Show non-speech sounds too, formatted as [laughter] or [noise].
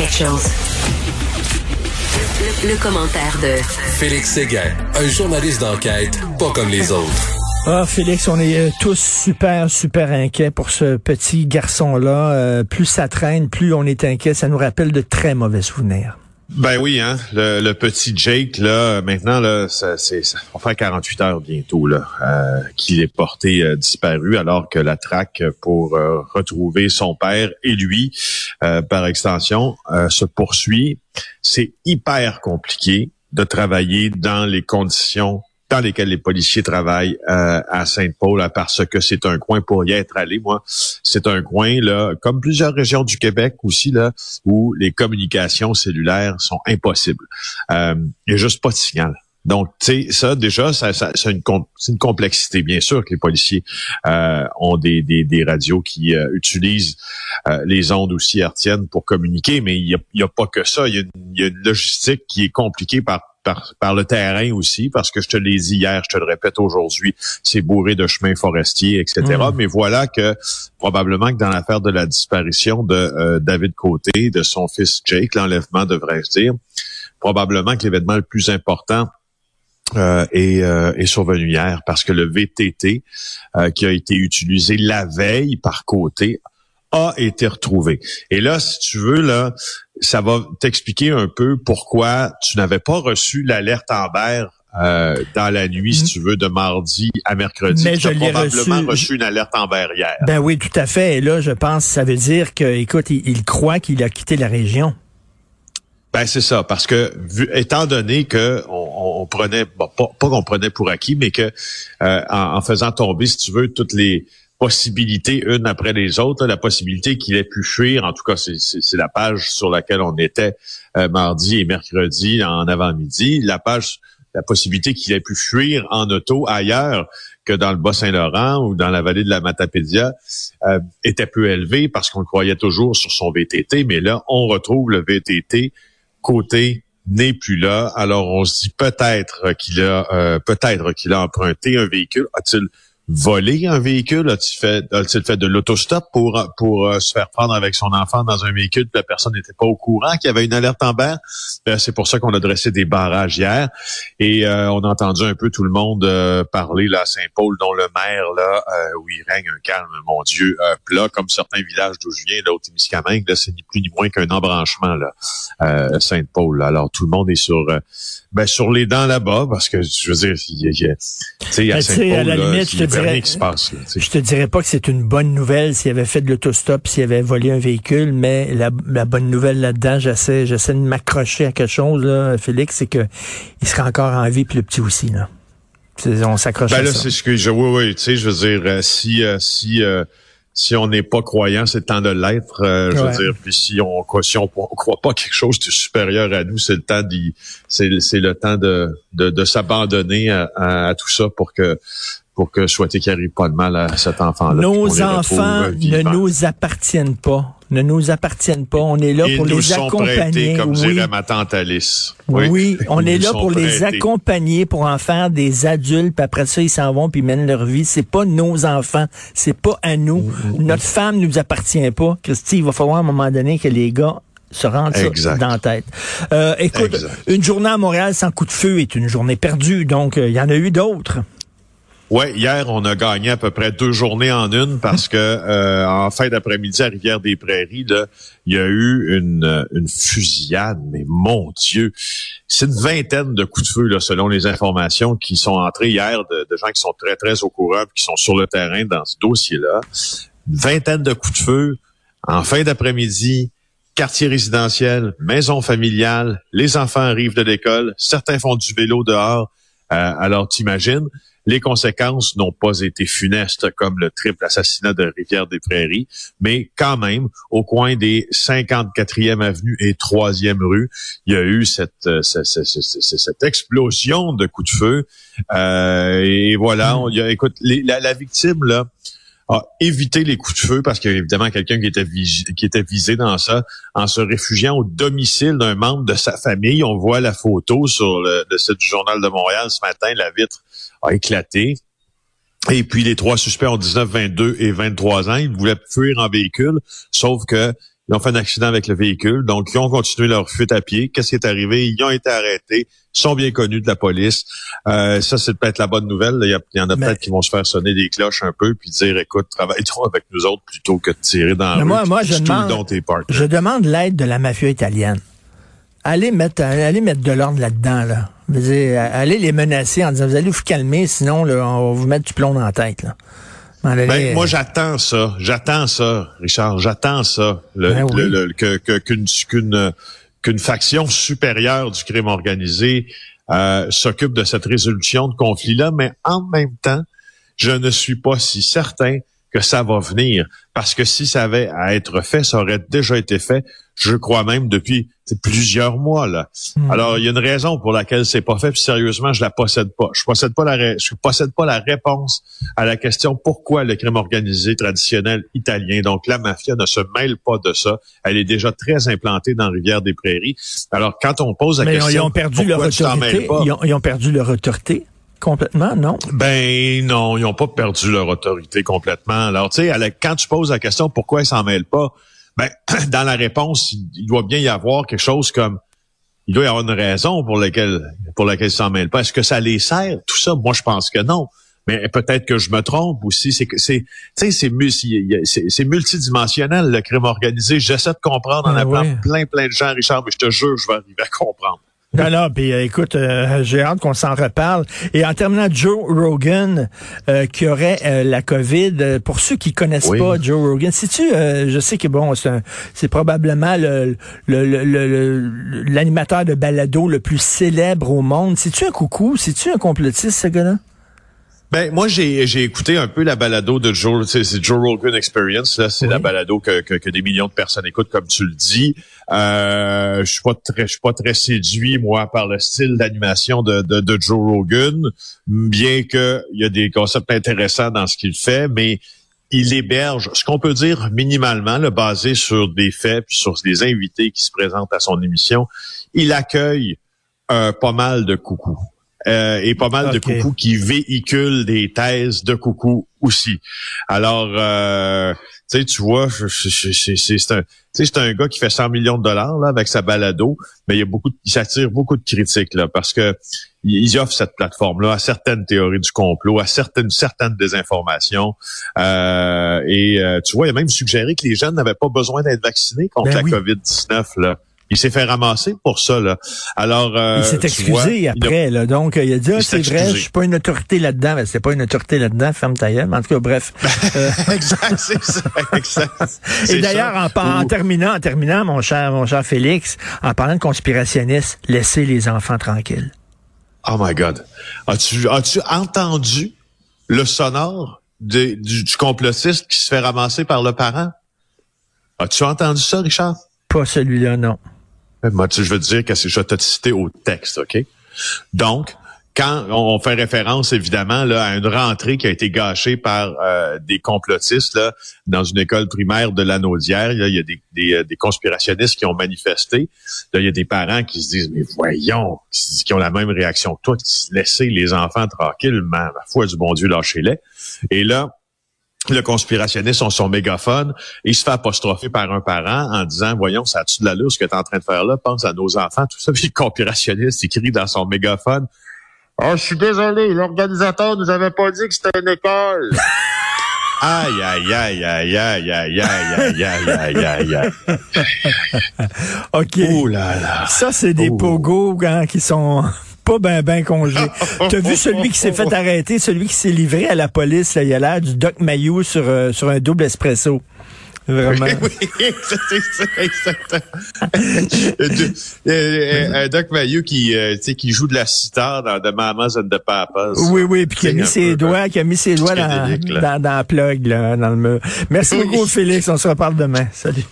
quelque chose. Le, commentaire de Félix Séguin, un journaliste d'enquête pas comme les autres. Ah, Félix, on est euh, tous super, super inquiets pour ce petit garçon-là. Euh, plus ça traîne, plus on est inquiet. Ça nous rappelle de très mauvais souvenirs. Ben oui, hein, le, petit Jake là, maintenant là, ça, c'est ça va faire 48 heures bientôt là euh, qu'il est porté euh, disparu, alors que la traque pour euh, retrouver son père et lui, par extension, se poursuit. C'est hyper compliqué de travailler dans les conditions dans lesquels les policiers travaillent euh, à Sainte-Paul parce que c'est un coin pour y être allé. Moi, c'est un coin là, comme plusieurs régions du Québec aussi là, où les communications cellulaires sont impossibles. Euh, il n'y a juste pas de signal. Donc, tu sais, ça déjà, ça, ça c'est une, une, complexité. Bien sûr que les policiers euh, ont des, des, des, radios qui euh, utilisent euh, les ondes aussi hertziennes pour communiquer, mais il n'y a, y a, pas que ça. Il y, y, a une logistique qui est compliquée par par, le terrain aussi, parce que je te l'ai dit hier, je te le répète aujourd'hui, c'est bourré de chemins forestiers, etc. Mm. Mais voilà que probablement que dans l'affaire de la disparition de euh, David Côté, de son fils Jake, l'enlèvement devrait-je dire, probablement que l'événement le plus important euh, est, euh, est, survenu hier parce que le VTT qui a été utilisé la veille par côté a été retrouvé. Et là, si tu veux, là, ça va t'expliquer un peu pourquoi tu n'avais pas reçu l'alerte Amber euh, dans la nuit, si tu veux, de mardi à mercredi. Mais tu as probablement reçu, une alerte Amber hier. Ben oui, tout à fait. Et là, je pense ça veut dire que, écoute, il, croit qu'il a quitté la région. Ben c'est ça, parce que vu, étant donné que on, prenait, pas, qu'on prenait pour acquis, mais que euh, en, faisant tomber, si tu veux, toutes les possibilités une après les autres, la possibilité qu'il ait pu fuir, en tout cas c'est la page sur laquelle on était euh, mardi et mercredi en avant-midi, la page, la possibilité qu'il ait pu fuir en auto ailleurs que dans le Bas-Saint-Laurent ou dans la vallée de la Matapédia euh, était peu élevée parce qu'on le croyait toujours sur son VTT, mais là on retrouve le VTT côté n'est plus là. Alors on se dit peut-être qu'il a euh, peut-être qu'il a emprunté un véhicule. A-t-il voler un véhicule? As-tu fait, as-tu fait de l'autostop pour, pour euh, se faire prendre avec son enfant dans un véhicule que la personne n'était pas au courant qu'il y avait une alerte en Ben, c'est pour ça qu'on a dressé des barrages hier. Et euh, on a entendu un peu tout le monde euh, parler là, à Saint-Paul, dont le maire, là, où il règne un calme, mon Dieu, plat, comme certains villages d'où je viens, là, au Témiscamingue, là, c'est ni plus ni moins qu'un embranchement, là, Saint-Paul. Alors, tout le monde est sur ben, sur les dents là-bas, parce que je veux dire, il y a, tu sais, à, ben, à la limite, je te dirais, qui se passe, je te dirais pas que c'est une bonne nouvelle s'il avait fait de l'autostop, s'il avait volé un véhicule, mais la, la bonne nouvelle là-dedans, j'essaie, j'essaie de m'accrocher à quelque chose, là, Félix, c'est que il sera encore en vie, puis le petit aussi, là. On s'accroche ben là, c'est ce que je, oui, oui, tu sais, je veux dire, euh, si, euh, si, euh, si on n'est pas croyant, c'est le temps de l'être. Euh, je veux dire, puis si on si on, croit pas quelque chose de supérieur à nous, c'est le temps d'y, c'est le temps de de, de s'abandonner à, à, tout ça pour que pour que souhaiter qu'il arrive pas de mal à cet enfant-là. Nos enfants ne nous appartiennent pas ne nous appartiennent pas. On est là pour les accompagner. comme oui. dirait ma tante Alice. Oui, on est là pour les accompagner, pour en faire des adultes. Puis après ça, ils s'en vont puis ils mènent leur vie. C'est pas nos enfants, c'est pas à nous. Mm. Notre femme nous appartient pas. Christy, il va falloir à un moment donné que les gars se rendent ça dans la tête. Euh, écoute, une journée à Montréal sans coup de feu est une journée perdue. Donc, euh, il y en a eu d'autres. Ouais, hier on a gagné à peu près deux journées en une parce que euh, en fin d'après-midi à Rivière-des-Prairies, il y a eu une, une fusillade, mais mon Dieu, c'est une vingtaine de coups de feu là, selon les informations qui sont entrées hier de, de gens qui sont très très au courant, qui sont sur le terrain dans ce dossier-là. Une vingtaine de coups de feu en fin d'après-midi quartier résidentiel, maison familiale, les enfants arrivent de l'école, certains font du vélo dehors. Euh, alors t'imagines, les conséquences n'ont pas été funestes comme le triple assassinat de Rivière-des-Prairies, mais quand même, au coin des 54e avenue et 3e rue, il y a eu cette, euh, cette, cette, explosion de coups de feu. Euh, et voilà, on, y a, écoute, la, la victime, là, a évité les coups de feu parce qu'il y a évidemment quelqu'un qui était visé dans ça en se réfugiant au domicile d'un membre de sa famille. On voit la photo sur le site du journal de Montréal ce matin. La vitre a éclaté. Et puis les trois suspects ont 19, 22 et 23 ans. Ils voulaient fuir en véhicule, sauf que Ils ont fait un accident avec le véhicule. Donc, ils ont continué leur fuite à pied. Qu'est-ce qui est arrivé? Ils ont été arrêtés. Ils sont bien connus de la police. Euh, ça, c'est peut-être la bonne nouvelle. Il y, en a peut-être qui vont se faire sonner des cloches un peu puis dire, écoute, travaille toi avec nous autres plutôt que de tirer dans la moi, moi, je demande, je demande l'aide de la mafia italienne. Allez mettre, allez mettre de l'ordre là-dedans, là. allez les menacer en disant, vous allez vous calmer, sinon, là, on va vous mettre du plomb dans la tête, là. Ben, moi, j'attends ça. J'attends ça, Richard. J'attends ça. Le, ben que, qu'une, qu'une, qu'une faction supérieure du crime organisé euh, s'occupe de cette résolution de conflit-là, mais en même temps, je ne suis pas si certain que ça va venir. Parce que si ça avait à être fait, ça aurait déjà été fait, je crois même depuis plusieurs mois là. Hmm. Alors il y a une raison pour laquelle c'est pas fait. Puis sérieusement, je la possède pas. Je possède pas la je possède pas la réponse à la question pourquoi le crime organisé traditionnel italien, donc la mafia, ne se mêle pas de ça. Elle est déjà très implantée dans Rivière des Prairies. Alors quand on pose la question, ils ont perdu leur autorité? Ils ont, ils ont perdu leur autorité complètement, non? Ben non, ils n'ont pas perdu leur autorité complètement. Alors, tu sais, quand tu poses la question pourquoi ils s'en mêlent pas, ben, [clears throat] dans la réponse, il doit bien y avoir quelque chose comme il doit y avoir une raison pour laquelle pour laquelle ils s'en mêlent pas. Est-ce que ça les sert? Tout ça, moi je pense que non. Mais peut-être que je me trompe aussi. C'est que c'est, c'est, c'est multidimensionnel le crime organisé. J'essaie de comprendre en ben appelant plein plein de gens, Richard, mais je te jure, je vais arriver à comprendre. Non, non, puis euh, écoute, euh, j'ai hâte qu'on s'en reparle. Et en terminant, Joe Rogan, euh, qui aurait la COVID, pour ceux qui connaissent pas Joe Rogan, si tu, je sais que bon, c'est probablement le, l'animateur de balado le plus célèbre au monde. C'est-tu un coucou? C'est-tu un complotiste, ce gars-là? Ben moi j'ai j'ai écouté un peu la balado de Joe c'est Joe Rogan Experience là c'est la balado que, que, que des millions de personnes écoutent comme tu le dis. Euh, je suis pas très je suis pas très séduit moi par le style d'animation de, de, de Joe Rogan bien que il y a des concepts intéressants dans ce qu'il fait mais il héberge ce qu'on peut dire minimalement le basé sur des faits puis sur des invités qui se présentent à son émission. Il accueille euh, pas mal de coucous. Euh, et pas mal de coucous qui véhiculent des thèses de coucou aussi. Alors, euh, tu sais, tu vois, c'est un, c'est un gars qui fait 100 millions de dollars là avec sa balado, mais il y a beaucoup, il s'attire beaucoup de critiques là parce que ils offrent cette plateforme-là à certaines théories du complot, à certaines certaines désinformations. Euh, et euh, tu vois, il a même suggéré que les jeunes n'avaient pas besoin d'être vaccinés contre ben la COVID-19 là. Il s'est fait ramasser pour ça. Là. Alors, euh, il s'est excusé après. Là, donc, il a dit, ah, c'est vrai, je suis pas une autorité là-dedans. Mais c'est pas une autorité là-dedans, ferme ta gueule. En tout cas, bref. Euh, [laughs] exact, c'est ça. Exact. Et d'ailleurs, en, terminant, en terminant, mon cher, mon cher Félix, en parlant de conspirationnistes, laissez les enfants tranquilles. Oh my God. As-tu as-tu entendu le sonore du, du complotiste qui se fait ramasser par le parent? As-tu entendu ça, Richard? Pas celui-là, non. Moi, tu, je veux dire que je vais te citer au texte, OK? Donc, quand on fait référence évidemment là, à une rentrée qui a été gâchée par euh, des complotistes là, dans une école primaire de l'Anaudière, il y a des, des, euh, des, conspirationnistes qui ont manifesté. Là, il y a des parents qui se disent mais voyons, qui, ont la même réaction que toi, laisser les enfants tranquilles, ma, foi du bon Dieu, lâchez-les. Et là, le conspirationniste ont son mégaphone et il se fait apostropher par un parent en disant voyons ça a-tu de l'allure ce que tu es en train de faire là pense à nos enfants tout ça puis le conspirationniste écrit dans son mégaphone oh je suis désolé l'organisateur nous avait pas dit que c'était une école Aïe, aïe, aïe, aïe, aïe, aïe, aïe, aïe, aïe, aïe, aïe. OK. Oh là là. Ça, c'est des pogos hein, qui sont pas ben ben congé. [laughs] T'as vu celui qui s'est fait arrêter, celui qui s'est livré à la police, là, il a l'air du Doc Mayou sur, euh, sur un double espresso. Vraiment. Oui, [laughs] c'est ça, exactement. [laughs] un Doc Mayou qui, euh, qui joue de la sitar dans The Mamas and the Papas. Oui, oui, puis qui a mis ses doigts, qui a mis ses doigts dans, dans, dans, la plug, là, dans le mur. Merci beaucoup, Félix. On se reparle demain. Salut.